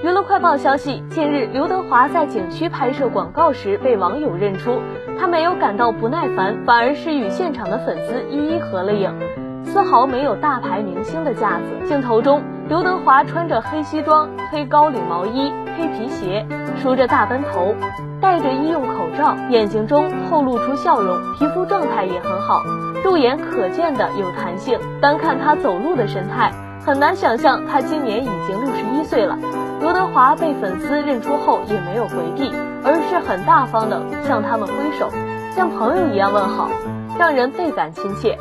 娱乐快报消息，近日刘德华在景区拍摄广告时被网友认出，他没有感到不耐烦，反而是与现场的粉丝一一合了影，丝毫没有大牌明星的架子。镜头中，刘德华穿着黑西装、黑高领毛衣、黑皮鞋，梳着大奔头，戴着医用口罩，眼睛中透露出笑容，皮肤状态也很好，肉眼可见的有弹性。单看他走路的神态，很难想象他今年已经六十一岁了。华被粉丝认出后也没有回避，而是很大方的向他们挥手，像朋友一样问好，让人倍感亲切。